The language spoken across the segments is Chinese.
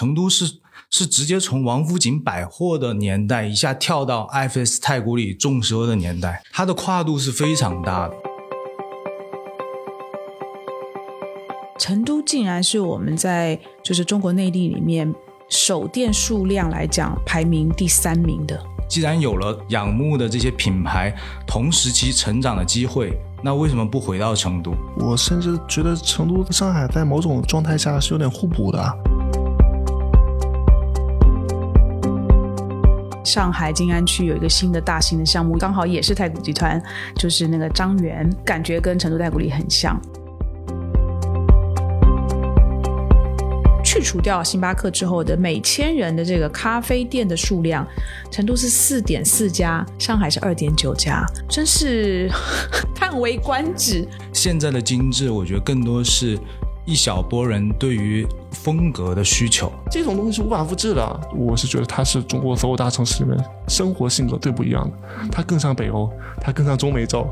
成都是是直接从王府井百货的年代一下跳到 IFS 太古里众奢的年代，它的跨度是非常大的。成都竟然是我们在就是中国内地里面首店数量来讲排名第三名的。既然有了仰慕的这些品牌同时期成长的机会，那为什么不回到成都？我甚至觉得成都、上海在某种状态下是有点互补的。上海静安区有一个新的大型的项目，刚好也是太古集团，就是那个张园，感觉跟成都太古里很像。去除掉星巴克之后的每千人的这个咖啡店的数量，成都是四点四家，上海是二点九家，真是叹为观止。现在的精致，我觉得更多是一小波人对于风格的需求。这种东西是无法复制的。我是觉得它是中国所有大城市里面生活性格最不一样的，它更像北欧，它更像中美洲。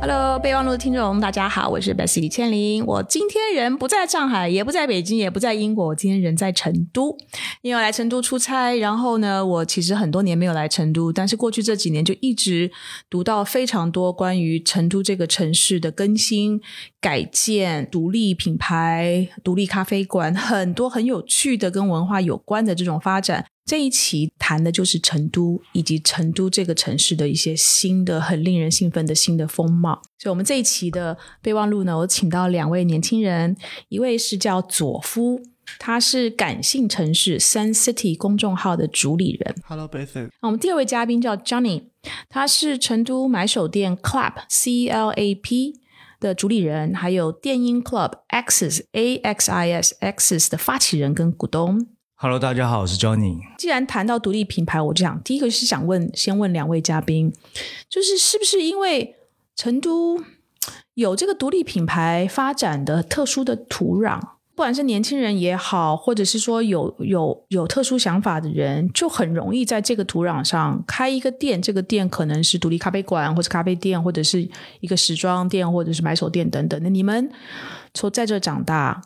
Hello，备忘录的听众，大家好，我是 Bessy 李千林。我今天人不在上海，也不在北京，也不在英国，我今天人在成都，因为来成都出差。然后呢，我其实很多年没有来成都，但是过去这几年就一直读到非常多关于成都这个城市的更新、改建、独立品牌、独立咖啡馆，很多很有趣的跟文化有关的这种发展。这一期谈的就是成都以及成都这个城市的一些新的、很令人兴奋的新的风貌。所以，我们这一期的备忘录呢，我请到两位年轻人，一位是叫佐夫，他是感性城市 Sun City 公众号的主理人。Hello, Bessy。那我们第二位嘉宾叫 Johnny，他是成都买手店 Club C L A P 的主理人，还有电音 Club Axis A X I S Axis 的发起人跟股东。Hello，大家好，我是 Johnny。既然谈到独立品牌，我就想第一个是想问，先问两位嘉宾，就是是不是因为成都 有这个独立品牌发展的特殊的土壤，不管是年轻人也好，或者是说有有有特殊想法的人，就很容易在这个土壤上开一个店。这个店可能是独立咖啡馆，或者咖啡店，或者是一个时装店，或者是买手店等等的。你们从在这长大，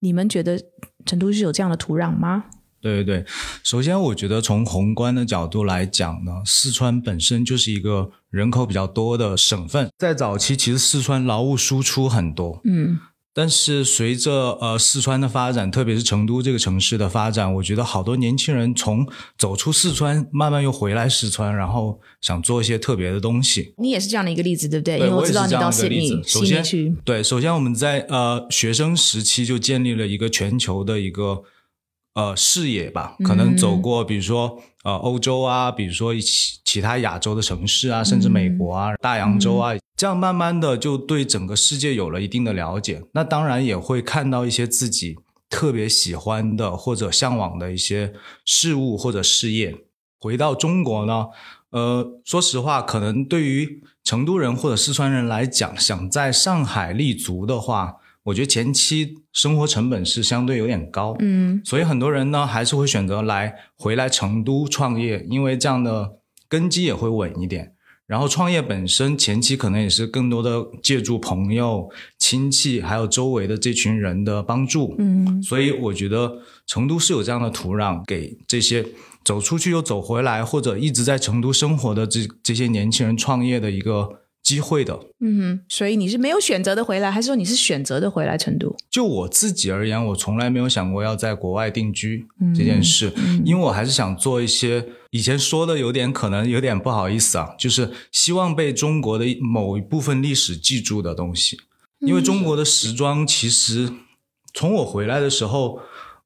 你们觉得成都是有这样的土壤吗？对对对，首先我觉得从宏观的角度来讲呢，四川本身就是一个人口比较多的省份，在早期其实四川劳务输出很多，嗯但是随着呃四川的发展，特别是成都这个城市的发展，我觉得好多年轻人从走出四川，慢慢又回来四川，然后想做一些特别的东西。你也是这样的一个例子，对不对？对因为我知道你到我也是悉尼这样的例子首先去，对，首先我们在呃学生时期就建立了一个全球的一个呃视野吧，可能走过比如说呃欧洲啊，比如说其其他亚洲的城市啊，甚至美国啊、大洋洲啊，这样慢慢的就对整个世界有了一定的了解。那当然也会看到一些自己特别喜欢的或者向往的一些事物或者事业。回到中国呢，呃，说实话，可能对于成都人或者四川人来讲，想在上海立足的话，我觉得前期生活成本是相对有点高，嗯所以很多人呢还是会选择来回来成都创业，因为这样的根基也会稳一点。然后创业本身前期可能也是更多的借助朋友、亲戚还有周围的这群人的帮助，嗯。所以我觉得成都是有这样的土壤，给这些走出去又走回来，或者一直在成都生活的这这些年轻人创业的一个机会的。嗯哼，所以你是没有选择的回来，还是说你是选择的回来成都？就我自己而言，我从来没有想过要在国外定居这件事，因为我还是想做一些以前说的有点可能有点不好意思啊，就是希望被中国的某一部分历史记住的东西。因为中国的时装其实从我回来的时候，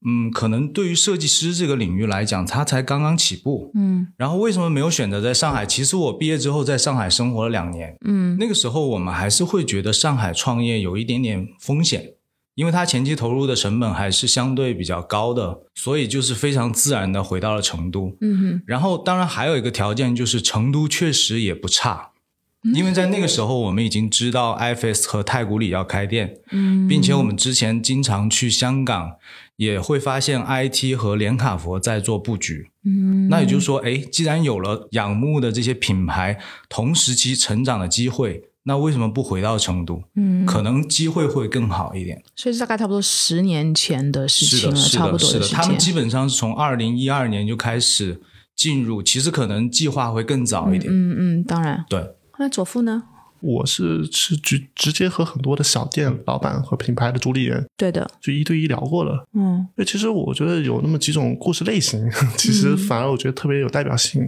嗯，可能对于设计师这个领域来讲，他才刚刚起步。嗯然后为什么没有选择在上海？其实我毕业之后在上海生活了两年，嗯那个时候我们还是会觉得上海创业有一点点风险，因为它前期投入的成本还是相对比较高的，所以就是非常自然的回到了成都。嗯哼然后当然还有一个条件就是成都确实也不差。因为在那个时候，我们已经知道 IFS 和太古里要开店，嗯，并且我们之前经常去香港，也会发现 IT 和连卡佛在做布局。嗯，那也就是说，哎，既然有了仰慕的这些品牌同时期成长的机会，那为什么不回到成都？嗯，可能机会会更好一点。所以大概差不多十年前的事情了，差不多是的。他们基本上是从二零一二年就开始进入，其实可能计划会更早一点。嗯嗯，当然。对，那左父呢？我是是直直接和很多的小店老板和品牌的主理人对的，就一对一聊过了。嗯因为其实我觉得有那么几种故事类型，其实反而我觉得特别有代表性，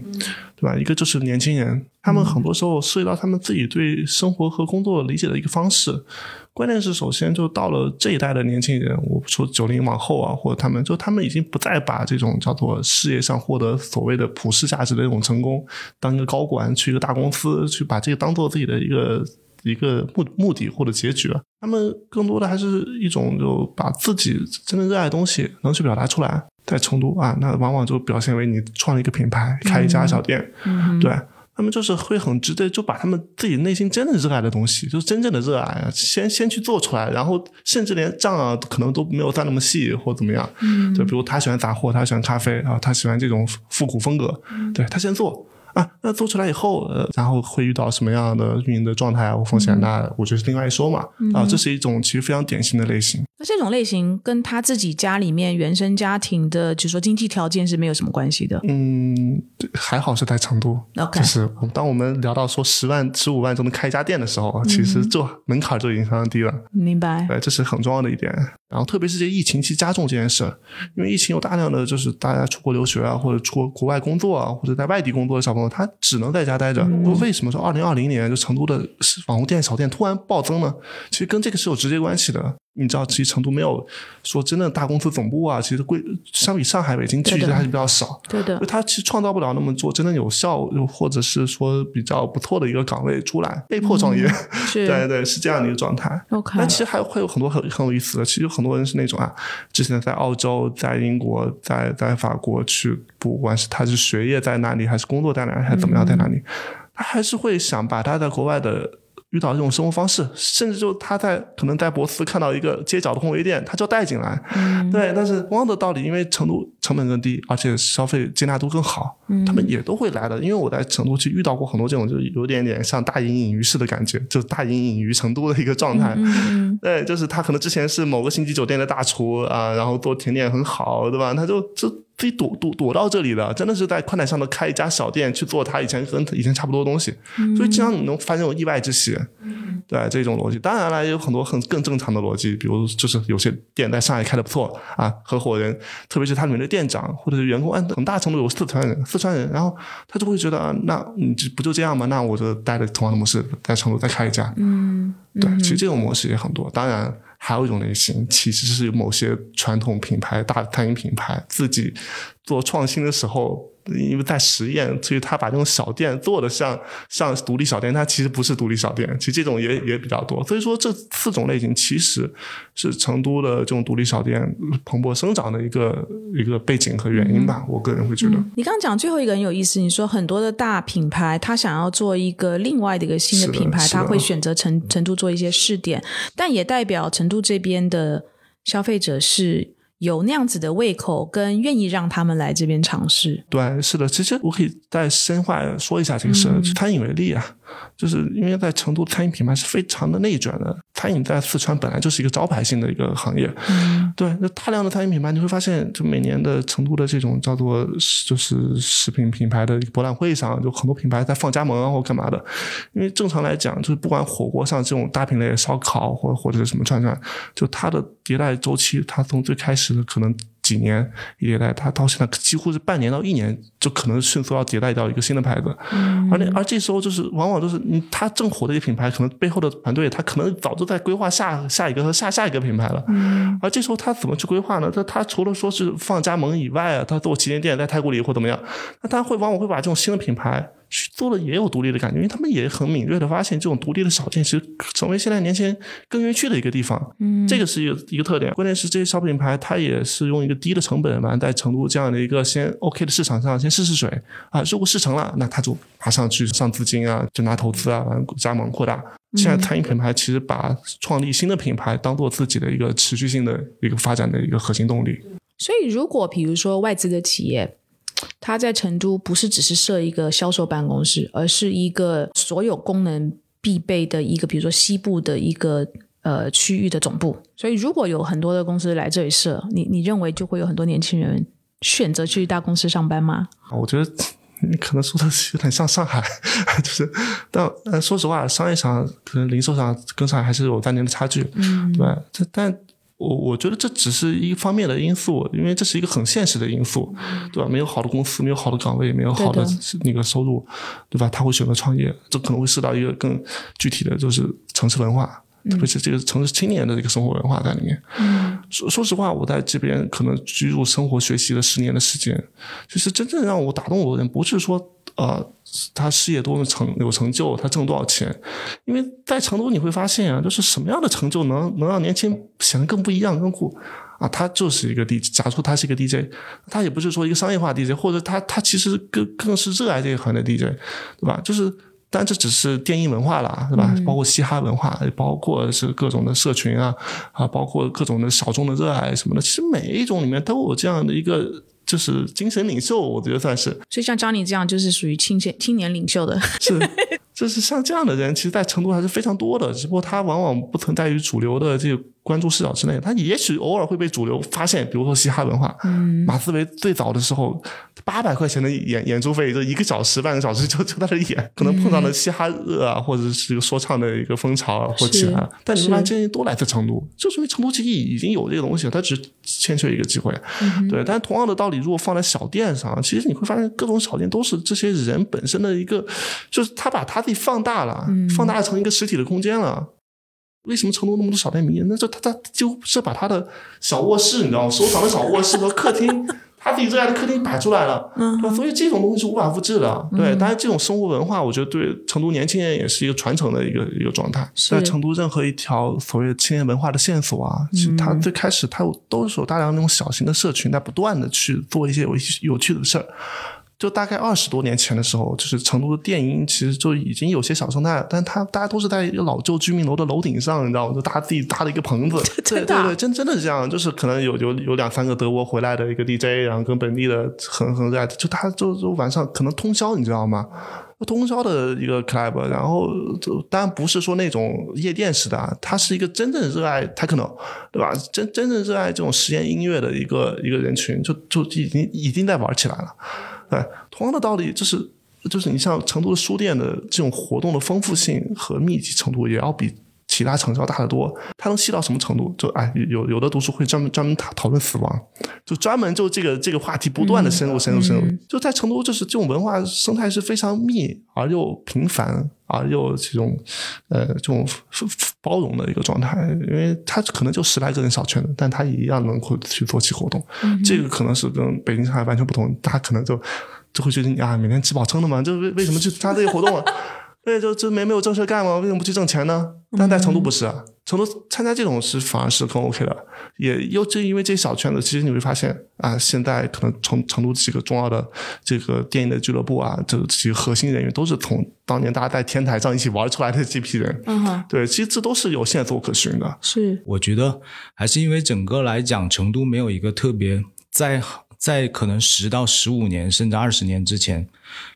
对吧？一个就是年轻人，他们很多时候涉及到他们自己对生活和工作理解的一个方式。关键是，首先就到了这一代的年轻人，我不说九零往后啊，或者他们就他们已经不再把这种叫做事业上获得所谓的普世价值的这种成功，当一个高管去一个大公司去把这个当做自己的一个一个目目的或者结局了。他们更多的还是一种就把自己真正热爱的东西能去表达出来。在成都啊，那往往就表现为你创了一个品牌，开一家小店，嗯对。他们就是会很直接，就把他们自己内心真正热爱的东西，就是真正的热爱啊，先先去做出来，然后甚至连账啊，可能都没有算那么细或怎么样。嗯。就比如他喜欢杂货，他喜欢咖啡啊，他喜欢这种复古风格，对他先做啊，那做出来以后，呃，然后会遇到什么样的运营的状态啊或风险，那我觉得是另外一说嘛。啊，这是一种其实非常典型的类型。那这种类型跟他自己家里面原生家庭的，就是说经济条件是没有什么关系的。嗯，还好是在成都。OK 就是当我们聊到说十万、十五万就能开一家店的时候，其实这门槛就已经非常低了。明白？对，这是很重要的一点。然后特别是这疫情期加重这件事，因为疫情有大量的就是大家出国留学啊，或者出国国外工作啊，或者在外地工作的小朋友，他只能在家待着。为什么说二零二零年就成都的网红店小店突然暴增呢？其实跟这个是有直接关系的。你知道，其实成都没有说真正大公司总部啊，其实规相比上海、北京聚集的还是比较少。对的就，它其实创造不了那么做真正有效，又或者是说比较不错的一个岗位出来，被迫创业。是 对对，是这样的一个状态。OK 但其实还会有很多很很有意思的，其实有很多人是那种啊，之前在澳洲、在英国、在在法国去，不管是他是学业在哪里，还是工作在哪里，还怎么样在哪里，他还是会想把他在国外的。遇到这种生活方式，甚至就他在可能在博斯看到一个街角的烘焙店，他就带进来。对，但是同样的道理，因为成都成本更低，而且消费接纳度更好，他们也都会来的。因为我在成都其实遇到过很多这种，就是有点点像大隐隐于市的感觉，就是大隐隐于成都的一个状态。嗯 对，就是他可能之前是某个星级酒店的大厨啊，然后做甜点很好，对吧？他就就自己躲躲躲到这里的，真的是在宽带上头开一家小店去做他以前跟以前差不多的东西，所以经常你能发现有意外之喜。对这种逻辑，当然了，也有很多很更正常的逻辑，比如就是有些店在上海开的不错啊，合伙人，特别是他里面的店长或者是员工，按很大程度有四川人，四川人，然后他就会觉得啊，那你这不就这样吗？那我就带着同样的模式在成都再开一家。嗯，对，其实这种模式也很多。当然，还有一种类型，其实是某些传统品牌、大餐饮品牌自己做创新的时候，因为在实验，所以他把这种小店做的像像独立小店，它其实不是独立小店。其实这种也也比较多。所以说，这四种类型其实是成都的这种独立小店蓬勃生长的一个一个背景和原因吧。我个人会觉得。你刚刚讲最后一个很有意思，你说很多的大品牌，他想要做一个另外的一个新的品牌，他会选择成成都做一些试点，但也代表成都这边的消费者是有那样子的胃口，跟愿意让他们来这边尝试。对，是的，其实我可以再深化说一下这个事。就餐饮为例啊，就是因为在成都餐饮品牌是非常的内卷的，餐饮在四川本来就是一个招牌性的一个行业。对，那大量的餐饮品牌，你会发现，就每年的成都的这种叫做就是食品品牌的博览会上，就很多品牌在放加盟啊或干嘛的。因为正常来讲，就是不管火锅上这种大品类烧烤或或者是什么串串，就它的迭代周期，它从最开始的可能几年一迭代，它到现在几乎是半年到一年就可能迅速要迭代到一个新的牌子。而那而这时候就是往往就是你它正火的一个品牌，可能背后的团队它可能早就在规划下下一个和下下一个品牌了。而这时候它怎么去规划呢？它它除了说是放加盟以外啊，它做旗舰店在太古里或怎么样，那它会往往会把这种新的品牌。去做了也有独立的感觉，因为他们也很敏锐的发现，这种独立的小店其实成为现在年轻人更愿意去的一个地方。嗯，这个是一个一个特点。关键是这些小品牌，它也是用一个低的成本完在成都这样的一个先 OK 的市场上先试试水啊，如果试成了，那他就马上去上资金啊，就拿投资啊，完加盟扩大。现在餐饮品牌其实把创立新的品牌当做自己的一个持续性的一个发展的一个核心动力。所以，如果比如说外资的企业，它在成都不是只是设一个销售办公室，而是一个所有功能必备的一个，比如说西部的一个呃区域的总部。所以如果有很多的公司来这里设，你你认为就会有很多年轻人选择去大公司上班吗？我觉得你可能说的有点像上海，就是但呃说实话，商业上可能零售上跟上海还是有三年的差距，嗯，对但。我我觉得这只是一方面的因素，因为这是一个很现实的因素，对吧？没有好的公司，没有好的岗位，没有好的那个收入，对吧？他会选择创业，这可能会涉及到一个更具体的就是城市文化，特别是这个城市青年的这个生活文化在里面。说说实话，我在这边可能居住、生活、学习了十年的时间，其实真正让我打动我的人，不是说。呃，他事业多么成有成就，他挣多少钱？因为在成都你会发现啊，就是什么样的成就能能让年轻显得更不一样、更酷啊？他就是一个 DJ，假如他是一个 DJ，他也不是说一个商业化 DJ，或者他他其实更更是热爱这一行的 DJ，对吧？就是，但这只是电音文化啦，对吧？包括嘻哈文化，包括是各种的社群啊啊，包括各种的小众的热爱什么的，其实每一种里面都有这样的一个。就是精神领袖，我觉得算是。所以像张宁这样，就是属于青年青年领袖的。是，就是像这样的人，其实，在成都还是非常多的，只不过他往往不存在于主流的这个。关注视角之内，他也许偶尔会被主流发现，比如说嘻哈文化。嗯，马思唯最早的时候，八百块钱的演演出费，就一个小时、半个小时就就在这演，可能碰到了嘻哈热啊，或者是一个说唱的一个风潮啊或其他。但你们这些都来自成都，就是因为成都其实已经有这个东西了，它只欠缺一个机会。对，但同样的道理，如果放在小店上，其实你会发现各种小店都是这些人本身的一个，就是他把他自己放大了，放大成一个实体的空间了。为什么成都那么多小店迷？那就他他就是把他的小卧室，你知道吗？收藏的小卧室和客厅，他自己最爱的客厅摆出来了，嗯，所以这种东西是无法复制的。对，当然这种生活文化，我觉得对成都年轻人也是一个传承的一个一个状态。在成都，任何一条所谓青年文化的线索啊，其实它最开始它有都是有大量那种小型的社群在不断的去做一些有有趣的事儿。就大概二十多年前的时候，就是成都的电音其实就已经有些小生态，但他大家都是在一个老旧居民楼的楼顶上，你知道吗？就大家自己搭了一个棚子，对 对对，真真的是这样，就是可能有有有两三个德国回来的一个 DJ，然后跟本地的很很热爱，就他就就晚上可能通宵，你知道吗？通宵的一个 club，然后就当然不是说那种夜店式的，他是一个真正热爱 techno，对吧？真真正热爱这种实验音乐的一个一个人群，就就已经已经在玩起来了。对，同样的道理，就是就是你像成都的书店的这种活动的丰富性和密集程度，也要比其他城市要大得多。它能细到什么程度？就哎，有有的读书会专门专门讨讨论死亡，就专门就这个这个话题不断的深入深入深入。就在成都，就是这种文化生态是非常密而又频繁而又这种呃这种包容的一个状态。因为他可能就十来个人小圈子，但他一样能够去做起活动。这个可能是跟北京上海完全不同，他可能就就会觉得你啊，每天吃饱撑的嘛，就为为什么去参加这些活动啊？对，就就没没有正事干吗？为什么不去挣钱呢？但在成都不是啊，成都参加这种是反而是更 OK 的。也又正因为这小圈子，其实你会发现啊，现在可能成成都几个重要的这个电影的俱乐部啊，这几个核心人员都是从当年大家在天台上一起玩出来的这批人。嗯哼，对，其实这都是有线索可循的。是，我觉得还是因为整个来讲，成都没有一个特别在在可能十到十五年甚至二十年之前。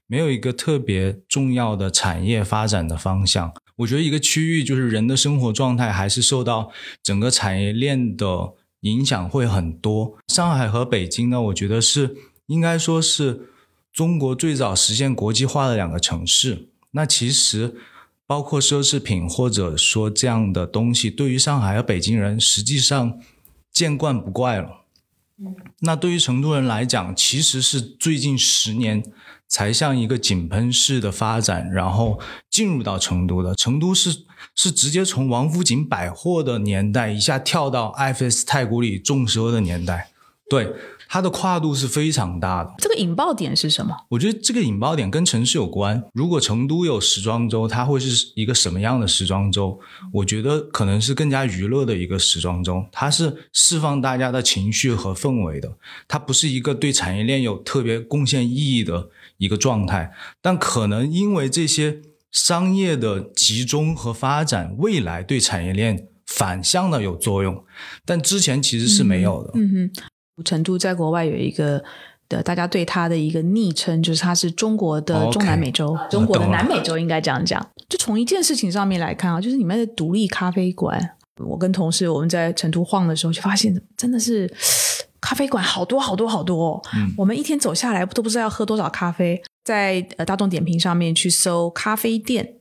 没有一个特别重要的产业发展的方向，我觉得一个区域就是人的生活状态还是受到整个产业链的影响会很多。上海和北京呢，我觉得是应该说是中国最早实现国际化的两个城市。那其实包括奢侈品或者说这样的东西，对于上海和北京人实际上见惯不怪了。那对于成都人来讲，其实是最近十年。才像一个井喷式的发展，然后进入到成都的。成都是是直接从王府井百货的年代一下跳到 FS 太古里众奢的年代，对。它的跨度是非常大的。这个引爆点是什么？我觉得这个引爆点跟城市有关。如果成都有时装周，它会是一个什么样的时装周？我觉得可能是更加娱乐的一个时装周。它是释放大家的情绪和氛围的。它不是一个对产业链有特别贡献意义的一个状态。但可能因为这些商业的集中和发展，未来对产业链反向的有作用。但之前其实是没有的。嗯哼。成都在国外有一个的大家对它的一个昵称，就是它是中国的中南美洲中国的南美洲，应该这样讲。就从一件事情上面来看啊，就是你们的独立咖啡馆，我跟同事我们在成都晃的时候，就发现真的是咖啡馆好多好多好多、哦。嗯我们一天走下来都不知道要喝多少咖啡，在呃大众点评上面去搜咖啡店。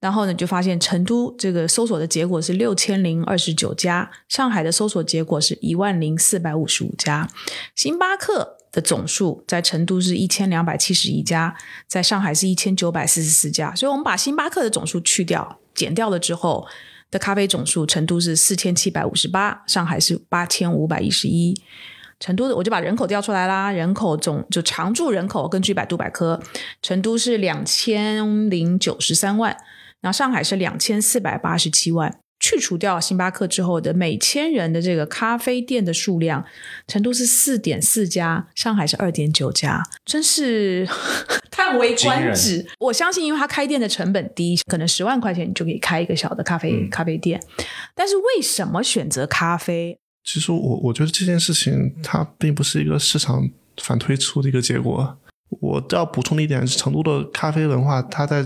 然后呢，就发现成都这个搜索的结果是六千零二十九家，上海的搜索结果是一万零四百五十五家，星巴克的总数在成都是一千两百七十一家，在上海是一千九百四十四家。所以，我们把星巴克的总数去掉，减掉了之后的咖啡总数，成都是四千七百五十八，上海是八千五百一十一。成都的我就把人口调出来啦，人口总就常住人口，根据百度百科，成都是两千零九十三万，然后上海是两千四百八十七万。去除掉星巴克之后的每千人的这个咖啡店的数量，成都是四点四家，上海是二点九家，真是 叹为观止。我相信，因为它开店的成本低，可能十万块钱你就可以开一个小的咖啡、嗯咖啡店。但是为什么选择咖啡？其实我我觉得这件事情它并不是一个市场反推出的一个结果。我要补充的一点是，成都的咖啡文化，它在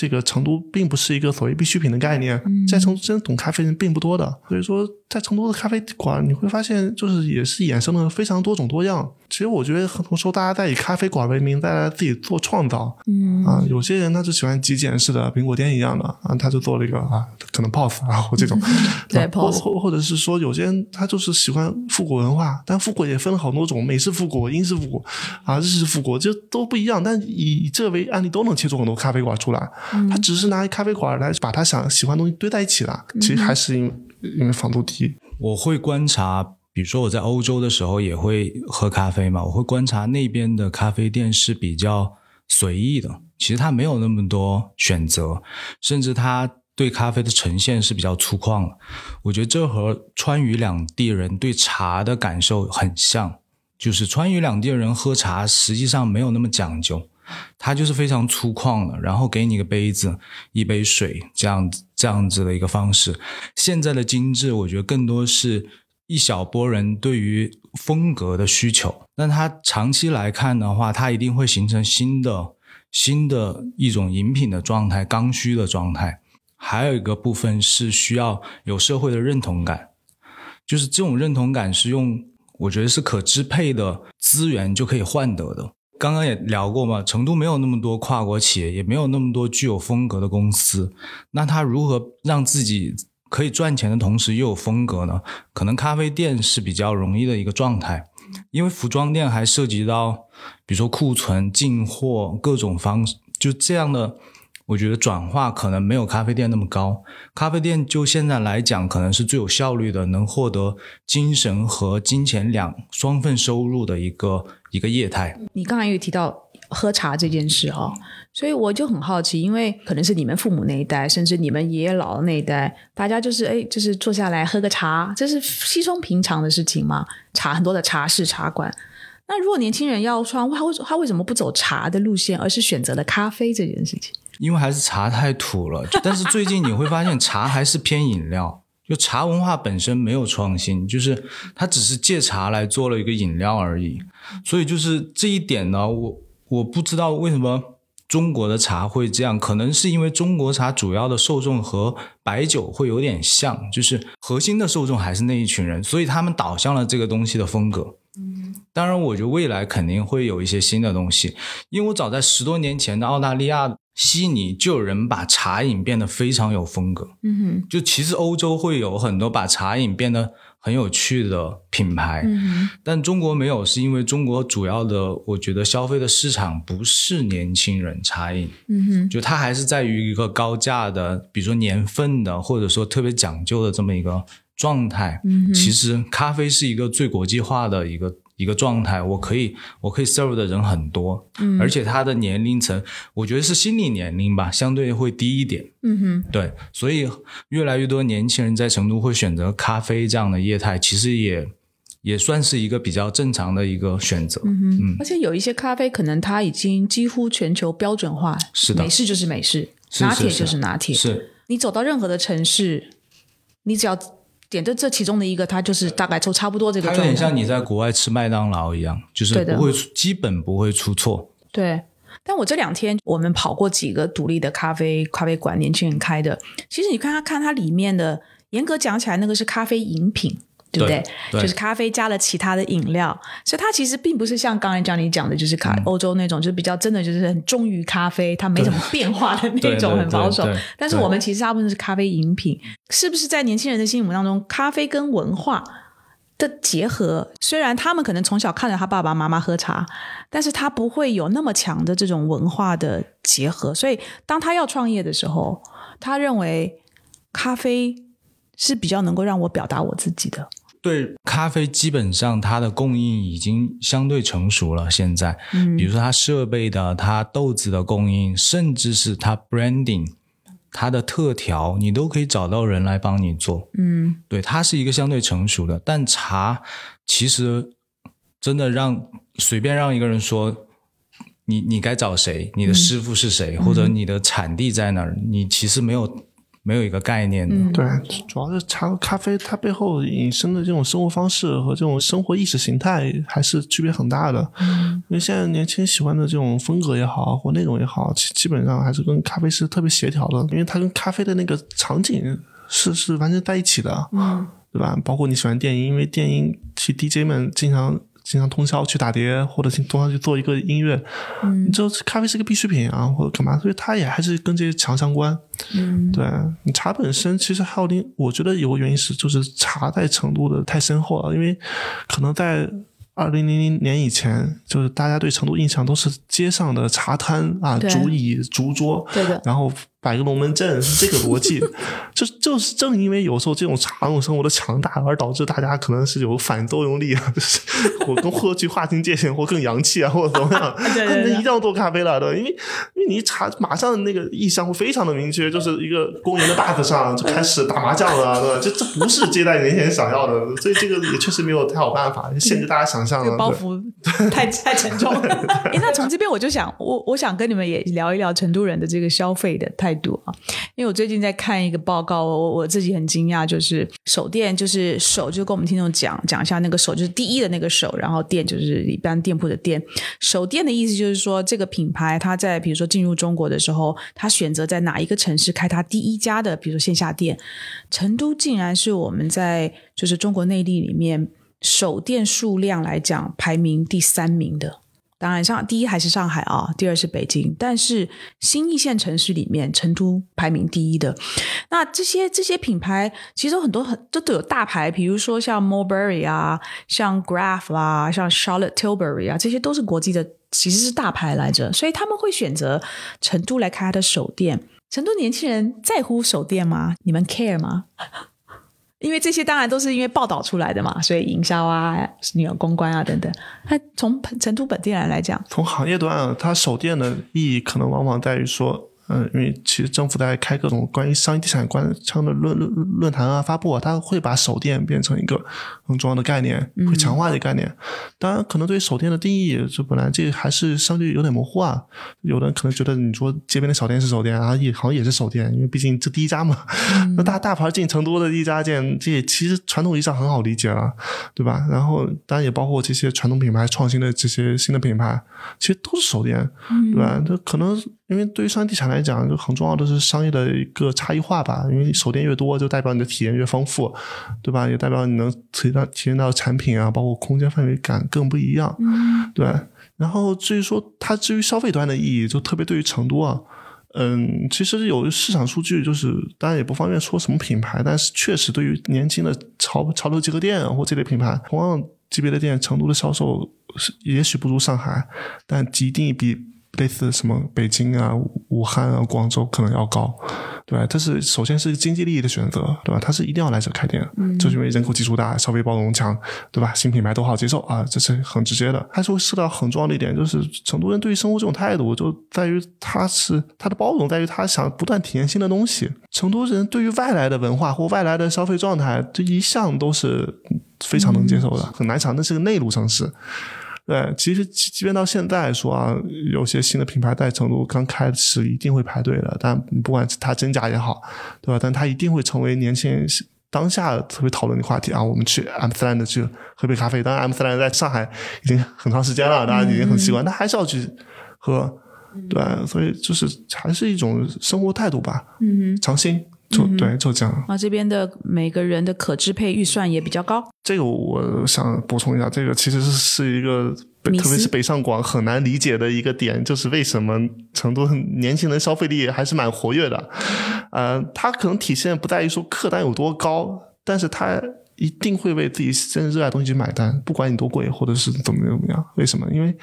这个成都并不是一个所谓必需品的概念，在成都真懂咖啡人并不多的。所以说，在成都的咖啡馆，你会发现就是也是衍生了非常多种多样。其实我觉得很多时候大家在以咖啡馆为名，在自己做创造。嗯啊，有些人他就喜欢极简式的苹果店一样的啊，他就做了一个啊，可能 POS 啊 或这种，对吧或 POS 或或者是说有些人他就是喜欢复古文化，但复古也分了好多种，美式复古、英式复古啊、日式复古，就都不一样。但以以这为案例，都能切出很多咖啡馆出来。他只是拿咖啡馆来把他想喜欢的东西堆在一起了，其实还是因为因为房租低。我会观察，比如说我在欧洲的时候也会喝咖啡嘛，我会观察那边的咖啡店是比较随意的，其实它没有那么多选择，甚至它对咖啡的呈现是比较粗犷的。我觉得这和川渝两地人对茶的感受很像，就是川渝两地人喝茶实际上没有那么讲究。它就是非常粗犷的，然后给你个杯子、一杯水这样子这样子的一个方式。现在的精致，我觉得更多是一小波人对于风格的需求，但它长期来看的话，它一定会形成新的新的一种饮品的状态、刚需的状态。还有一个部分是需要有社会的认同感，就是这种认同感是用我觉得是可支配的资源就可以换得的。刚刚也聊过嘛，成都没有那么多跨国企业，也没有那么多具有风格的公司，那他如何让自己可以赚钱的同时又有风格呢？可能咖啡店是比较容易的一个状态，因为服装店还涉及到，比如说库存、进货各种方式，就这样的。我觉得转化可能没有咖啡店那么高。咖啡店就现在来讲，可能是最有效率的，能获得精神和金钱两双份收入的一个一个业态。你刚才有提到喝茶这件事哦、所以我就很好奇，因为可能是你们父母那一代，甚至你们爷爷姥姥那一代，大家就是哎，就是坐下来喝个茶，这是稀松平常的事情嘛。茶很多的茶室、茶馆。那如果年轻人要穿，他为他为什么不走茶的路线，而是选择了咖啡这件事情？因为还是茶太土了，但是最近你会发现茶还是偏饮料，就茶文化本身没有创新，就是它只是借茶来做了一个饮料而已。所以就是这一点呢，我我不知道为什么中国的茶会这样，可能是因为中国茶主要的受众和白酒会有点像，就是核心的受众还是那一群人，所以他们导向了这个东西的风格。当然，我觉得未来肯定会有一些新的东西，因为我早在十多年前的澳大利亚悉尼就有人把茶饮变得非常有风格。嗯哼就其实欧洲会有很多把茶饮变得很有趣的品牌，嗯，但中国没有，是因为中国主要的我觉得消费的市场不是年轻人茶饮，嗯哼，就它还是在于一个高价的，比如说年份的，或者说特别讲究的这么一个状态。嗯哼。其实咖啡是一个最国际化的一个一个状态，我可以我可以 serve 的人很多，嗯而且他的年龄层，我觉得是心理年龄吧，相对会低一点。嗯哼。对，所以越来越多年轻人在成都会选择咖啡这样的业态，其实也也算是一个比较正常的一个选择。嗯，而且有一些咖啡可能它已经几乎全球标准化，是的美式就是美式，是拿铁就是拿铁。是你走到任何的城市，你只要点的这其中的一个，它就是大概抽差不多这个状态。它有点像你在国外吃麦当劳一样，就是对不会出，基本不会出错。对，但我这两天我们跑过几个独立的咖啡咖啡馆，年轻人开的。其实你看它看它里面的，严格讲起来，那个是咖啡饮品。对不对？对就是咖啡加了其他的饮料，所以它其实并不是像刚才讲你讲的，就是咖、嗯欧洲那种，就是比较真的就是很忠于咖啡，它没什么变化的那种，很保守。但是我们其实大部分是咖啡饮品，是不是在年轻人的心目当中，咖啡跟文化？的结合，虽然他们可能从小看着他爸爸妈妈喝茶，但是他不会有那么强的这种文化的结合，所以当他要创业的时候，他认为咖啡是比较能够让我表达我自己的。对，咖啡基本上它的供应已经相对成熟了。现在，嗯比如说它设备的、它豆子的供应，甚至是它 branding、它的特调，你都可以找到人来帮你做。嗯对，它是一个相对成熟的，但茶其实真的让随便让一个人说。你你该找谁？你的师傅是谁？或者你的产地在哪儿？你其实没有没有一个概念的。嗯对，主要是茶和咖啡它背后引申的这种生活方式和这种生活意识形态还是区别很大的。嗯因为现在年轻人喜欢的这种风格也好，或内容也好，基基本上还是跟咖啡是特别协调的，因为它跟咖啡的那个场景是是完全在一起的，嗯对吧？包括你喜欢电音，因为电音其实 DJ 们经常。经常通宵去打碟，或者通宵去做一个音乐，嗯。你知道咖啡是个必需品啊，或者干嘛，所以它也还是跟这些强相关。嗯。对你茶本身，其实还有另，我觉得有个原因是，就是茶在成都的太深厚了，因为可能在二零零零年以前，就是大家对成都印象都是街上的茶摊啊，竹椅、竹桌，对的。然后摆个龙门阵，是这个逻辑。就就是正因为有时候这种茶种生活的强大，而导致大家可能是有反作用力啊，就是我跟或去划清界限，或更洋气啊，或者怎么样，对对对那一定要做咖啡了，对，因为因为你一茶马上那个意向会非常的明确，就是一个公园的大 u 上就开始打麻将了，对吧？这这不是接待年轻人想要的，所以这个也确实没有太好办法，限制大家想象了。这个包袱太太沉重了。诶那从这边我就想，我我想跟你们也聊一聊成都人的这个消费的态态度啊，因为我最近在看一个报告，我我自己很惊讶，就是手店就是手，就跟我们听众讲讲一下那个手就是第一的那个手，然后店就是一般店铺的店。手店的意思就是说，这个品牌它在比如说进入中国的时候，它选择在哪一个城市开它第一家的，比如说线下店，成都竟然是我们在就是中国内地里面手店数量来讲排名第三名的。当然，上第一还是上海啊，第二是北京，但是新一线城市里面，成都排名第一的。那这些这些品牌其实很多很都都有大牌，比如说像 Mulberry 啊，像 Graph 啊，像 Charlotte Tilbury 啊，这些都是国际的，其实是大牌来着，所以他们会选择成都来开他的手店。成都年轻人在乎手店吗？你们 care 吗？因为这些当然都是因为报道出来的嘛，所以营销啊、你有公关啊等等。那从成都本地人来讲，从行业端啊，它手店的意义可能往往在于说，嗯，因为其实政府在开各种关于商业地产关相的论论论坛啊、发布啊，它会把手店变成一个很重要的概念，会强化这个概念。当然，可能对于手电的定义，就本来这还是相对有点模糊啊。有的人可能觉得你说街边的小店是手店啊，也好像也是手电，因为毕竟这第一家嘛。那大大牌进成都的第一家店，这也其实传统意义上很好理解了，对吧？然后当然也包括这些传统品牌创新的这些新的品牌，其实都是手店，对吧？这可能因为对于商业地产来讲，就很重要的是商业的一个差异化吧。因为手店越多，就代表你的体验越丰富，对吧？也代表你能到体验到产品啊，包括空间范围感更不一样，对。然后至于说它至于消费端的意义，就特别对于成都啊，嗯，其实有市场数据，就是当然也不方便说什么品牌，但是确实对于年轻的潮潮流集合店啊或这类品牌，同样级别的店，成都的销售是也许不如上海，但一定比类似什么北京啊、武汉啊、广州可能要高，对吧？这是首先是经济利益的选择，对吧？它是一定要来这开店，就是因为人口基数大、消费包容强，对吧？新品牌都好接受啊，这是很直接的。还是会涉到很重要的一点，就是成都人对于生活这种态度，就在于他是他的包容，在于他想不断体验新的东西。成都人对于外来的文化或外来的消费状态，这一向都是非常能接受的，很难想，那是个内陆城市。对，其实即即便到现在说啊，有些新的品牌在成都刚开始一定会排队的，但不管它真假也好，对吧？但它一定会成为年轻人当下特别讨论的话题啊，我们去 M 斯兰的去喝杯咖啡。当然，M 斯兰在上海已经很长时间了，大家已经很习惯，但还是要去喝，对，所以就是还是一种生活态度吧。嗯哼，尝新就对，就这样。那，这边的每个人的可支配预算也比较高。这个我想补充一下，这个其实是是一个。特别是北上广很难理解的一个点，就是为什么成都年轻人消费力还是蛮活跃的。呃，它可能体现不在于说客单有多高，但是他一定会为自己真正热爱的东西去买单，不管你多贵或者是怎么怎么样。为什么？因为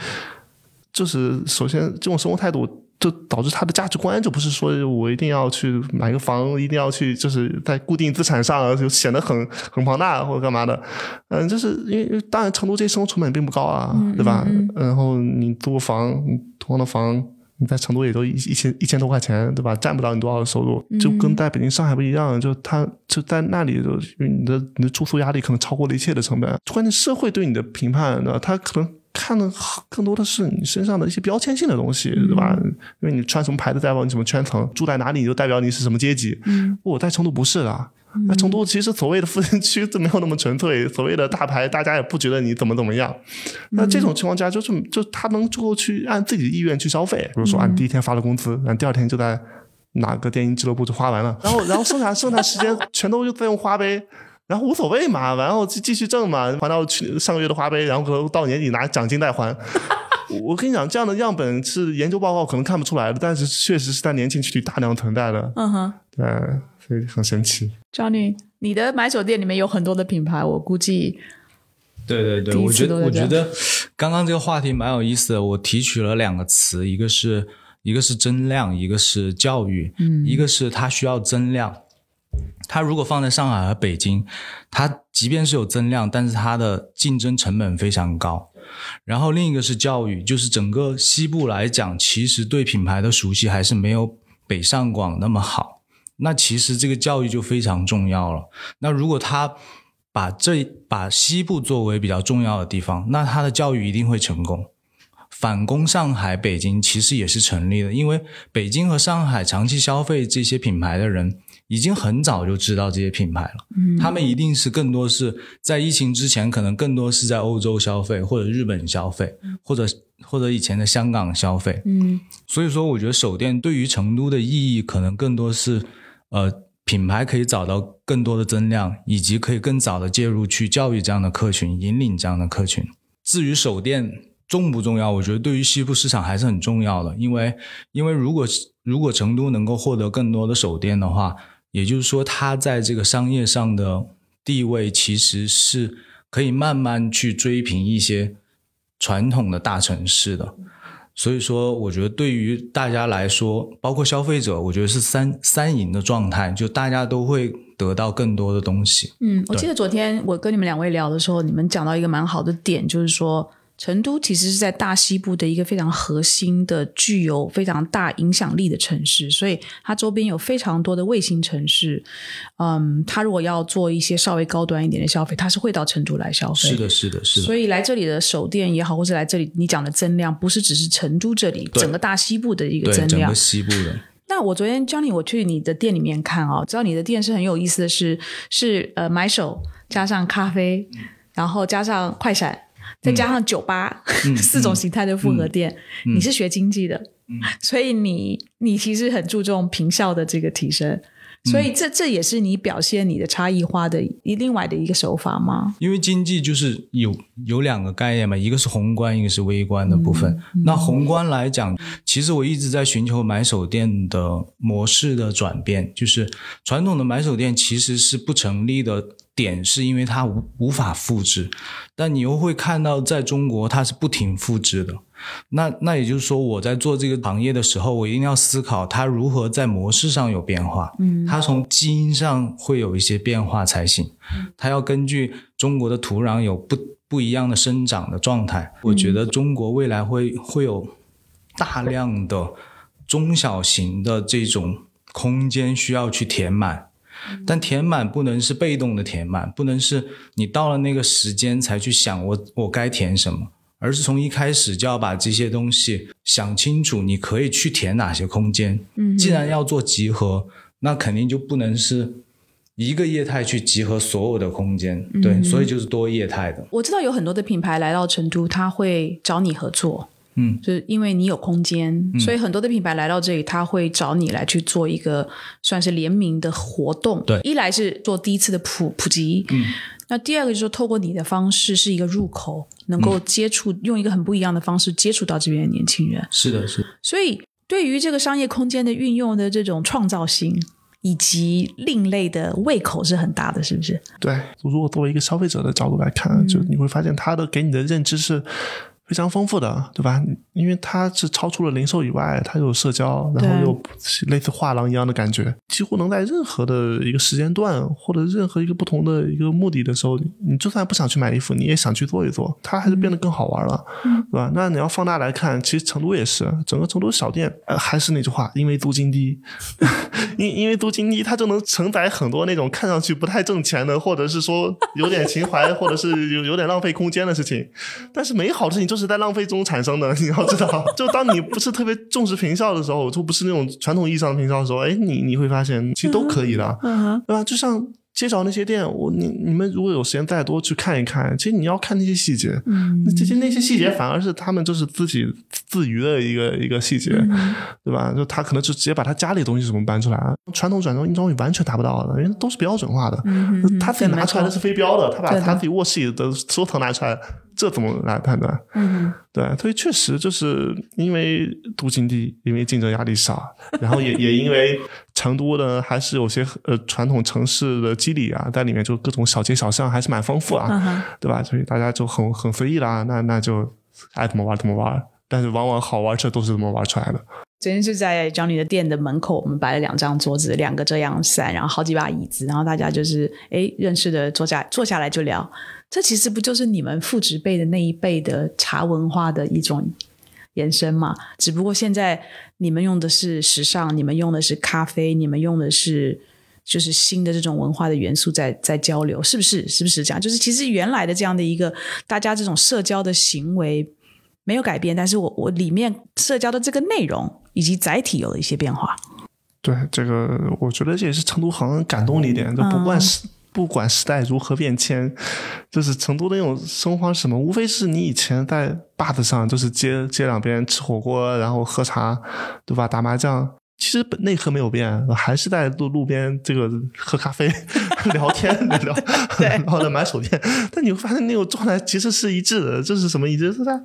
就是首先这种生活态度。就导致他的价值观就不是说我一定要去买个房，一定要去就是在固定资产上就显得很很庞大或者干嘛的，嗯，就是因为当然成都这些生活成本并不高啊，对吧？然后你租个房，同样的房你在成都也就一一千一千多块钱，对吧？占不到你多少的收入，就跟在北京、上海不一样，就他就在那里就你的你的住宿压力可能超过了一切的成本，关键社会对你的评判对吧，他可能。看的更多的是你身上的一些标签性的东西，对吧？因为你穿什么牌子代表你什么圈层，住在哪里就代表你是什么阶级。嗯，我在成都不是的，那成都其实所谓的富人区都没有那么纯粹，所谓的大牌大家也不觉得你怎么怎么样。那这种情况下，就是就他能够去按自己的意愿去消费，比如说按第一天发了工资，然后第二天就在哪个电影俱乐部就花完了，然后然后剩下剩下时间全都就在用花呗。然后无所谓嘛，然后继继续挣嘛，还到去上个月的花呗，然后可能到年底拿奖金再还。我跟你讲，这样的样本是研究报告可能看不出来的，但是确实是在年轻群体大量存在的。嗯哼，对，所以很神奇。Johnny，你的买手店里面有很多的品牌，我估计对对对，我觉得我觉得刚刚这个话题蛮有意思的。我提取了两个词，一个是一个是增量，一个是教育。嗯一个是它需要增量，它如果放在上海和北京，它即便是有增量，但是它的竞争成本非常高。然后另一个是教育，就是整个西部来讲，其实对品牌的熟悉还是没有北上广那么好。那其实这个教育就非常重要了。那如果他把这把西部作为比较重要的地方，那他的教育一定会成功。反攻上海、北京其实也是成立的，因为北京和上海长期消费这些品牌的人，已经很早就知道这些品牌了。嗯他们一定是更多是在疫情之前，可能更多是在欧洲消费，或者日本消费，或者或者以前的香港消费。嗯所以说，我觉得手电对于成都的意义，可能更多是呃品牌可以找到更多的增量，以及可以更早的介入去教育这样的客群，引领这样的客群。至于手电重不重要，我觉得对于西部市场还是很重要的，因为因为如果如果成都能够获得更多的手电的话，也就是说它在这个商业上的地位其实是可以慢慢去追平一些传统的大城市的。所以说，我觉得对于大家来说，包括消费者，我觉得是三三赢的状态，就大家都会得到更多的东西。嗯，我记得昨天我跟你们两位聊的时候，你们讲到一个蛮好的点，就是说。成都其实是在大西部的一个非常核心的、具有非常大影响力的城市，所以它周边有非常多的卫星城市。嗯，它如果要做一些稍微高端一点的消费，它是会到成都来消费。是的，是的，是的。所以来这里的手店也好，或者来这里你讲的增量，不是只是成都这里，整个大西部的一个增量整个。西部的，那我昨天 Johnny 我去你的店里面看哦，知道你的店是很有意思的是，是呃买手加上咖啡，然后加上快闪，再加上酒吧、四种形态的复合店。你是学经济的，所以你你其实很注重平效的这个提升，所以这这也是你表现你的差异化的一另外的一个手法吗？因为经济就是有有两个概念嘛，一个是宏观，一个是微观的部分。那宏观来讲，其实我一直在寻求买手店的模式的转变，就是传统的买手店其实是不成立的点，是因为它无无法复制，但你又会看到在中国它是不停复制的。那那也就是说，我在做这个行业的时候，我一定要思考它如何在模式上有变化，嗯，它从基因上会有一些变化才行，它要根据中国的土壤有不不一样的生长的状态。我觉得中国未来会会有大量的中小型的这种空间需要去填满。但填满不能是被动的填满，不能是你到了那个时间才去想我我该填什么，而是从一开始就要把这些东西想清楚，你可以去填哪些空间。嗯。既然要做集合，那肯定就不能是一个业态去集合所有的空间，对，所以就是多业态的。我知道有很多的品牌来到成都，他会找你合作，嗯，就是因为你有空间，所以很多的品牌来到这里，他会找你来去做一个算是联名的活动。对一来是做第一次的普普及，嗯，那第二个就是说透过你的方式是一个入口，能够接触，用一个很不一样的方式接触到这边的年轻人。是的，是的所以对于这个商业空间的运用的这种创造性。以及另类的胃口是很大的，是不是？对，如果作为一个消费者的角度来看，就你会发现他的给你的认知是非常丰富的，对吧？因为它是超出了零售以外，它有社交，然后又类似画廊一样的感觉，几乎能在任何的一个时间段或者任何一个不同的一个目的的时候，你就算不想去买衣服，你也想去做一做，它还是变得更好玩了，嗯。对吧？那你要放大来看，其实成都也是，整个成都小店，呃，还是那句话，因为租金低，因因为租金低，它就能承载很多那种看上去不太挣钱的，或者是说有点情怀，或者是有有点浪费空间的事情，但是美好的事情就是在浪费中产生的，你要知道，就当你不是特别重视平效的时候，就不是那种传统意义上的平效的时候，哎，你你会发现其实都可以的，嗯，对吧？就像街角那些店，我你你们如果有时间再多去看一看，其实你要看那些细节，这些那些细节反而是他们就是自己自娱的一个一个细节，嗯对吧？就他可能就直接把他家里的东西什么搬出来，传统转装硬装是完全达不到的，因为都是标准化的，嗯他自己拿出来的是非标的，他把他自己卧室里的收藏拿出来，这怎么来判断？嗯对，所以确实就是因为镀金低，因为竞争压力少，然后也也因为成都呢还是有些呃传统城市的肌理啊，在里面就各种小街小巷还是蛮丰富啊，嗯对吧？所以大家就很很随意啦，那那就爱怎么玩怎么玩，但是往往好玩这都是怎么玩出来的。昨天是在 Johnny 的店的门口，我们摆了两张桌子，两个遮阳伞，然后好几把椅子，然后大家就是哎认识的坐下坐下来就聊。这其实不就是你们父职辈的那一辈的茶文化的一种延伸嘛？只不过现在你们用的是时尚，你们用的是咖啡，你们用的是就是新的这种文化的元素在在交流，是不是？是不是这样？就是其实原来的这样的一个大家这种社交的行为没有改变，但是我我里面社交的这个内容以及载体有了一些变化。对这个，我觉得这也是成都很感动的一点，就不管时、不管时代如何变迁，就是成都的那种生活方式什么，无非是你以前在坝子上，就是街街两边吃火锅，然后喝茶，对吧？打麻将。其实本内核没有变，还是在路路边这个喝咖啡、聊天、聊，然后再买手电。但你会发现那种状态其实是一致的。这是什么意思？是他，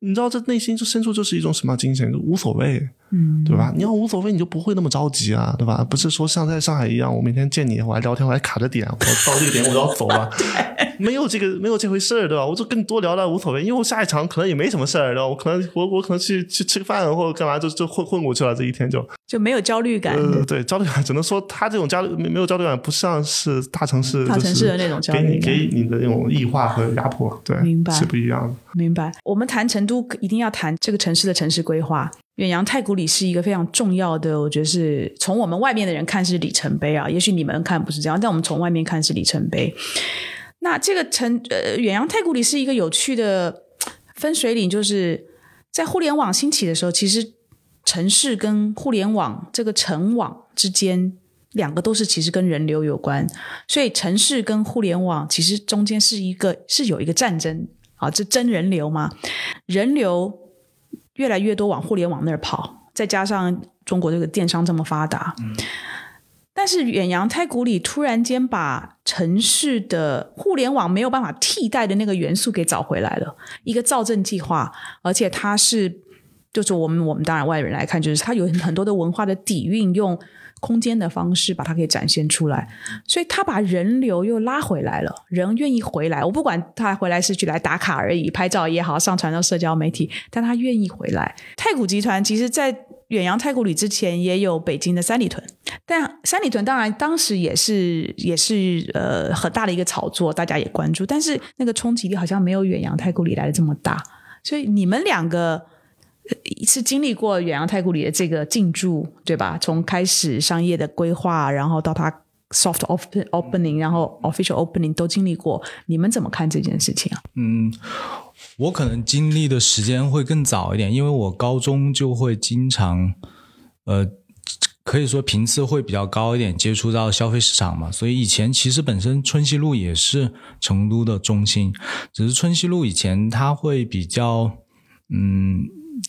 你知道，这内心就深处就是一种什么精神？就无所谓，嗯，对吧？你要无所谓，你就不会那么着急啊，对吧？不是说像在上海一样，我每天见你，我还聊天，我还卡着点，我到这个点我就要走了，没有这个没有这回事儿，对吧？我就跟你多聊聊无所谓，因为我下一场可能也没什么事儿，对吧？我可能我我可能去去吃个饭或者干嘛，就就混混过去了，这一天就就没有焦虑感。呃，对，焦虑感只能说他这种焦虑没没有焦虑感，不像是大城市大城市的那种焦虑给你给你的那种异化和压迫，对，明白是不一样的。明白。我们谈成都，一定要谈这个城市的城市规划。远洋太古里是一个非常重要的，我觉得是从我们外面的人看是里程碑啊，也许你们看不是这样，但我们从外面看是里程碑。那这个城呃，远洋太古里是一个有趣的分水岭，就是在互联网兴起的时候，其实城市跟互联网这个城网之间，两个都是其实跟人流有关，所以城市跟互联网其实中间是一个是有一个战争啊，这真人流嘛，人流越来越多往互联网那儿跑，再加上中国这个电商这么发达，但是远洋太古里突然间把城市的互联网没有办法替代的那个元素给找回来了，一个造镇计划，而且它是就是我们我们当然外人来看，就是它有很多的文化的底蕴，用空间的方式把它给展现出来，所以他把人流又拉回来了，人愿意回来。我不管他回来是去来打卡而已，拍照也好，上传到社交媒体，但他愿意回来。太古集团其实在远洋太古里之前也有北京的三里屯，但三里屯当然当时也是也是呃很大的一个炒作，大家也关注，但是那个冲击力好像没有远洋太古里来的这么大。所以你们两个是经历过远洋太古里的这个进驻，对吧？从开始商业的规划，然后到它 soft open opening，然后 official opening 都经历过，你们怎么看这件事情啊？嗯，我可能经历的时间会更早一点，因为我高中就会经常，呃，可以说频次会比较高一点，接触到消费市场嘛。所以以前其实本身春熙路也是成都的中心，只是春熙路以前它会比较，嗯，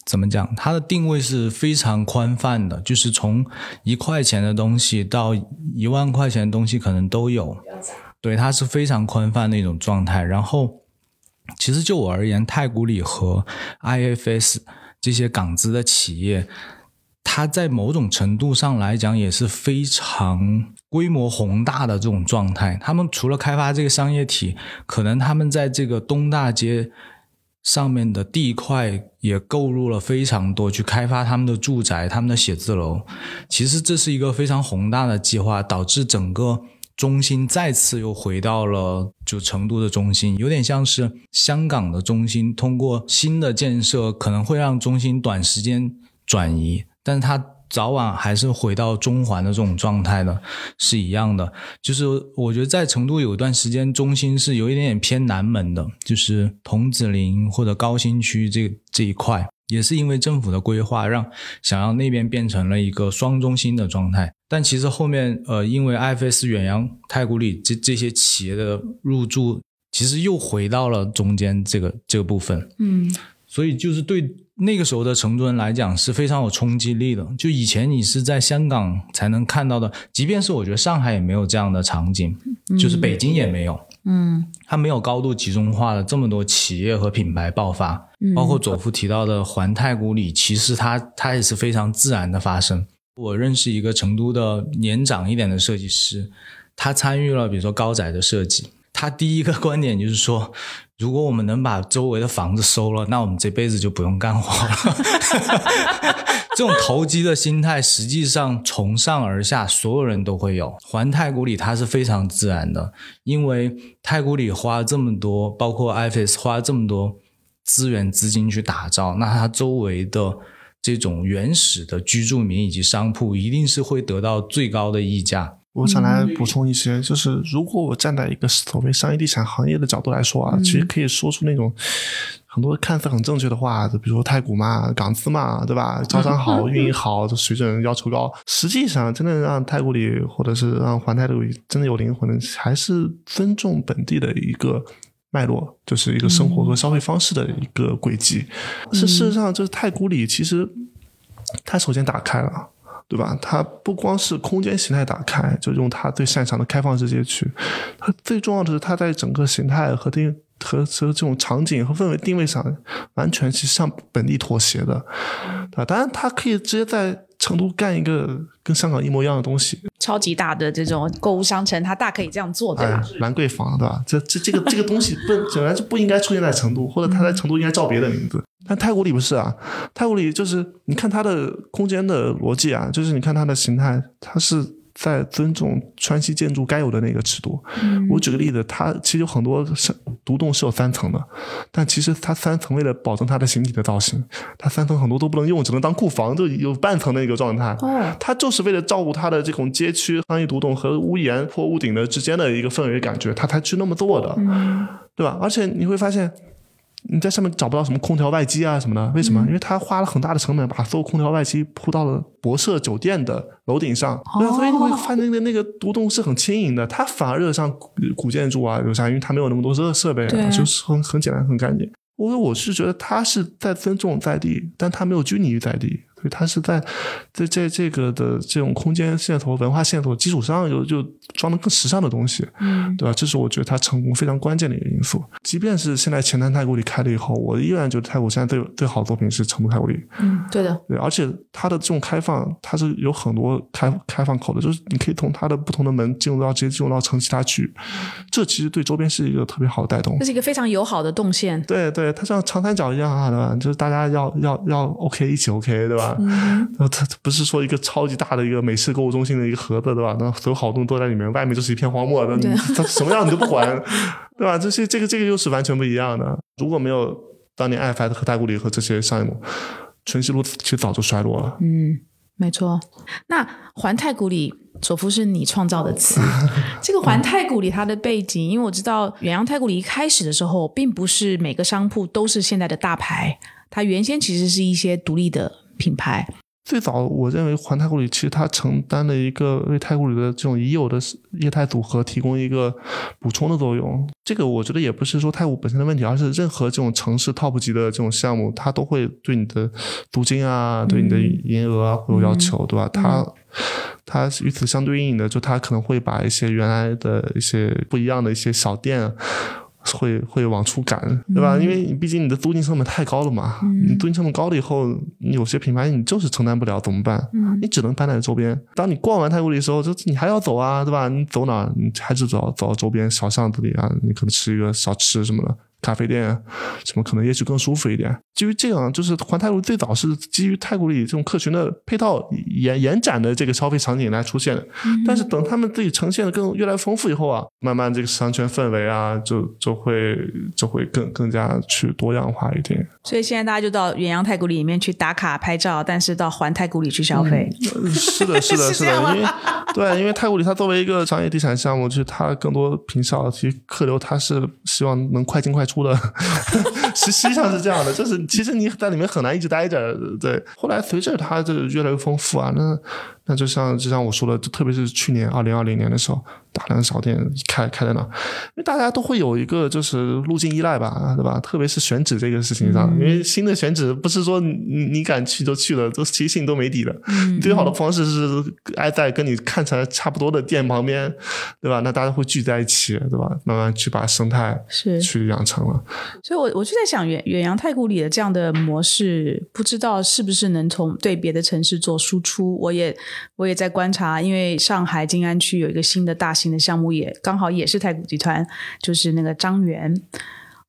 怎么讲？它的定位是非常宽泛的，就是从一块钱的东西到一万块钱的东西可能都有。对，它是非常宽泛的一种状态。然后，其实就我而言，太古里和 IFS 这些港资的企业。它在某种程度上来讲也是非常规模宏大的这种状态。他们除了开发这个商业体，可能他们在这个东大街上面的地块也购入了非常多，去开发他们的住宅、他们的写字楼。其实这是一个非常宏大的计划，导致整个中心再次又回到了就成都的中心，有点像是香港的中心。通过新的建设，可能会让中心短时间转移。但是它早晚还是回到中环的这种状态的，是一样的。就是我觉得在成都有一段时间，中心是有一点点偏南门的，就是桐梓林或者高新区这这一块，也是因为政府的规划，让想要那边变成了一个双中心的状态。但其实后面呃，因为 IFS 远洋、太古里这这些企业的入驻，其实又回到了中间这个这个部分。嗯，所以就是对。那个时候的成都人来讲是非常有冲击力的，就以前你是在香港才能看到的，即便是我觉得上海也没有这样的场景，就是北京也没有，嗯，它没有高度集中化的这么多企业和品牌爆发，包括左夫提到的环太古里，其实它它也是非常自然的发生。我认识一个成都的年长一点的设计师，他参与了比如说高宅的设计，他第一个观点就是说。如果我们能把周围的房子收了，那我们这辈子就不用干活了。这种投机的心态，实际上从上而下，所有人都会有。环太古里它是非常自然的，因为太古里花这么多，包括 IFS 花这么多资源资金去打造，那它周围的这种原始的居住民以及商铺，一定是会得到最高的溢价。我想来补充一些，就是如果我站在一个所谓商业地产行业的角度来说啊，其实可以说出那种很多看似很正确的话，就比如说太古嘛、港资嘛，对吧？招商好、运营好，水准要求高。实际上，真的让太古里或者是让环太古里真的有灵魂的，还是尊重本地的一个脉络，就是一个生活和消费方式的一个轨迹。是事实上，就是太古里其实它首先打开了。对吧？它不光是空间形态打开，就用它最擅长的开放式街区。它最重要的是，它在整个形态和定和和这种场景和氛围定位上，完全是向本地妥协的，对？当然，它可以直接在成都干一个跟香港一模一样的东西。超级大的这种购物商城，它大可以这样做，对吧？兰桂坊，对吧？这这这个这个东西不 本来就不应该出现在成都，或者它在成都应该叫别的名字。但太古里不是啊，太古里就是你看它的空间的逻辑啊，就是你看它的形态，它是在尊重川西建筑该有的那个尺度。我举个例子，它其实有很多是独栋是有三层的，但其实它三层为了保证它的形体的造型，它三层很多都不能用，只能当库房，就有半层的一个状态。哦，它就是为了照顾它的这种街区商业独栋和屋檐或屋顶的之间的一个氛围感觉，它才去那么做的，对吧？而且你会发现。你在上面找不到什么空调外机啊什么的，为什么？因为他花了很大的成本把所有空调外机铺到了博舍酒店的楼顶上，所以你会发现那个那个独栋是很轻盈的，它反而热上古建筑啊，有啥？因为它没有那么多热设备，就是很很简单很干净。我我是觉得他是在尊重在地，但他没有拘泥于在地。它是在在在这个的这种空间线头、文化线头基础上，又就装的更时尚的东西，嗯，对吧？这是我觉得它成功非常关键的一个因素。即便是现在前滩太古里开了以后，我依然觉得太古现在最最好的作品是成都太古里。嗯，对的，对，而且它的这种开放，它是有很多开开放口的，就是你可以从它的不同的门进入到直接进入到城其他区域，这其实对周边是一个特别好的带动。这是一个非常友好的动线。对对，它像长三角一样啊，对吧？就是大家要要要 OK 一起 OK，对吧？嗯，那它不是说一个超级大的一个美式购物中心的一个盒子，对吧？那所有好东西都在里面，外面就是一片荒漠，那它什么样你都不管，对吧？这些这个这个又是完全不一样的。如果没有当年爱发的和太古里和这些商业模春熙路其实早就衰落了。嗯，没错。那环太古里，佐夫是你创造的词。这个环太古里它的背景，因为我知道远洋太古里一开始的时候，并不是每个商铺都是现在的大牌，它原先其实是一些独立的。品牌，最早我认为环太古里其实它承担了一个为太古里的这种已有的业态组合提供一个补充的作用。这个我觉得也不是说太古本身的问题，而是任何这种城市 top 级的这种项目，它都会对你的租金啊、对你的营业额啊会有要求，对吧？它它与此相对应的，就它可能会把一些原来的一些不一样的一些小店。会会往出赶，对吧？因为你毕竟你的租金成本太高了嘛，你租金成本高了以后，你有些品牌你就是承担不了，怎么办？你只能搬在周边。当你逛完太古里的时候，就你还要走啊，对吧？你走哪？你还是走走到周边小巷子里啊，你可能吃一个小吃什么的。咖啡店什么可能也许更舒服一点。基于这样，就是环太古最早是基于太古里这种客群的配套延延展的这个消费场景来出现的。但是等他们自己呈现的更越来越丰富以后啊，慢慢这个商圈氛围啊，就就会就会更更加去多样化一点。所以现在大家就到远洋太古里里面去打卡拍照，但是到环太古里去消费。是的，是的，是的，因为对，因为太古里它作为一个商业地产项目，就是它更多平效，其实客流它是希望能快进快出。出的，实实际上是这样的，就是其实你在里面很难一直待着，对。后来随着它就越来越丰富啊，那。那就像就像我说的，就特别是去年二零二零年的时候，大量小店开开在那，因为大家都会有一个就是路径依赖吧，对吧？特别是选址这个事情上，因为新的选址不是说你你敢去就去了，都其实心都没底的。最好的方式是挨在跟你看起来差不多的店旁边，对吧？那大家会聚在一起，对吧？慢慢去把生态是去养成了。所以，我我就在想，远远洋太古里的这样的模式，不知道是不是能从对别的城市做输出？我也。我也在观察，因为上海静安区有一个新的大型的项目，也刚好也是太古集团，就是那个张园。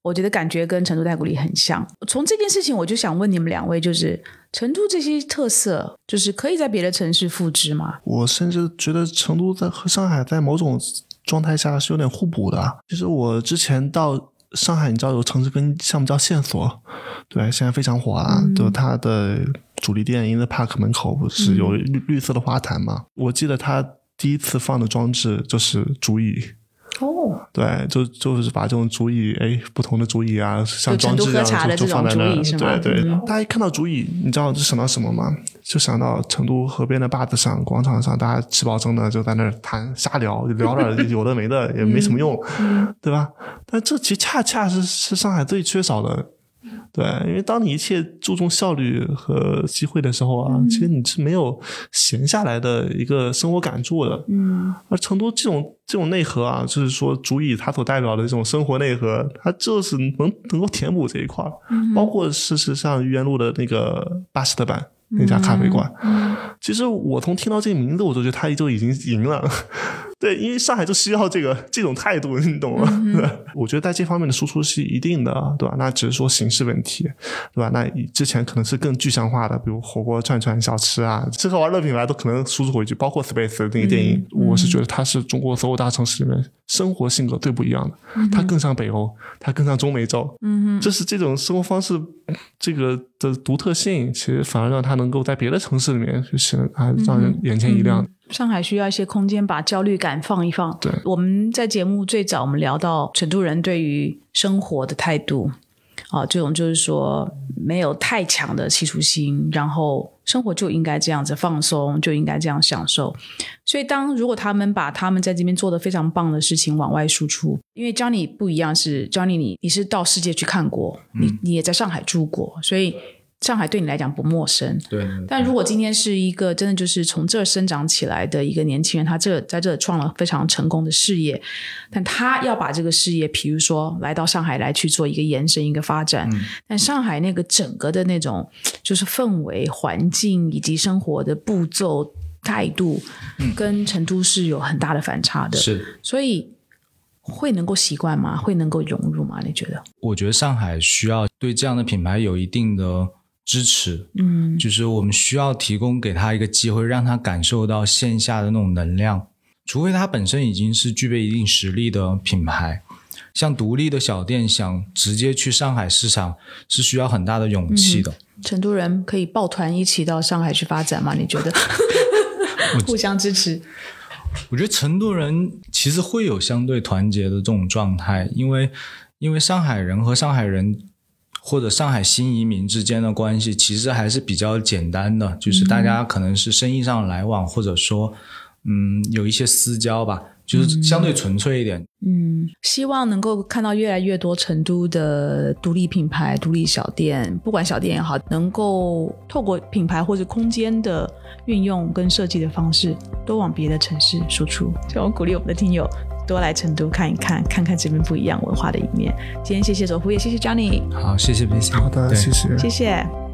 我觉得感觉跟成都太古里很像。从这件事情，我就想问你们两位，就是成都这些特色，就是可以在别的城市复制吗？我甚至觉得成都在和上海在某种状态下是有点互补的。其实我之前到上海，你知道有城市跟项目叫线索，对，现在非常火啊，就它的。主力店 In the Park 门口不是有绿绿色的花坛吗？我记得他第一次放的装置就是竹椅。哦，对，就就是把这种竹椅，哎，不同的竹椅啊，像装置一样就就放在那。对对，大家一看到竹椅，你知道就想到什么吗？就想到成都河边的坝子上、广场上，大家吃饱撑的就在那儿谈瞎聊，聊点有的没的，也没什么用，对吧？但这其实恰恰是是上海最缺少的。对，因为当你一切注重效率和机会的时候啊，其实你是没有闲下来的一个生活感触的。嗯，而成都这种这种内核啊，就是说，足以它所代表的这种生活内核，它就是能能够填补这一块儿。嗯，包括事实上愚园路的那个巴士特版那家咖啡馆，其实我从听到这个名字，我就觉得它就已经赢了。对，因为上海就需要这个这种态度，你懂吗？我觉得在这方面的输出是一定的，对吧？那只是说形式问题，对吧？那之前可能是更具象化的，比如火锅、串串、小吃啊，吃喝玩乐品牌都可能输出回去。包括 Space 那个电影，我是觉得它是中国所有大城市里面生活性格最不一样的，它更像北欧，它更像中美洲。嗯就是这种生活方式，这个的独特性，其实反而让它能够在别的城市里面就是啊，让人眼前一亮。上海需要一些空间，把焦虑感放一放。对，我们在节目最早，我们聊到成都人对于生活的态度，啊，这种就是说没有太强的企图心，然后生活就应该这样子放松，就应该这样享受。所以，当如果他们把他们在这边做的非常棒的事情往外输出，因为 Johnny 不一样，是 Johnny 你你是到世界去看过，你你也在上海住过，所以。上海对你来讲不陌生，对。但如果今天是一个真的就是从这儿生长起来的一个年轻人，他这在这创了非常成功的事业，但他要把这个事业，比如说来到上海来去做一个延伸、一个发展，但上海那个整个的那种就是氛围、环境以及生活的步骤、态度，跟成都是有很大的反差的。是，所以会能够习惯吗？会能够融入吗？你觉得？我觉得上海需要对这样的品牌有一定的。支持，嗯，就是我们需要提供给他一个机会，让他感受到线下的那种能量。除非他本身已经是具备一定实力的品牌，像独立的小店想直接去上海市场，是需要很大的勇气的。成都人可以抱团一起到上海去发展吗？你觉得？互相支持。我觉得成都人其实会有相对团结的这种状态，因为因为上海人和上海人。或者上海新移民之间的关系，其实还是比较简单的，就是大家可能是生意上来往，或者说嗯有一些私交吧。就是相对纯粹一点。嗯，希望能够看到越来越多成都的独立品牌、独立小店，不管小店也好，能够透过品牌或者空间的运用跟设计的方式，都往别的城市输出。希望鼓励我们的听友多来成都看一看，看看这边不一样文化的一面。今天谢谢左夫，也谢谢 Johnny，好，谢谢 b 好的，谢谢，谢谢。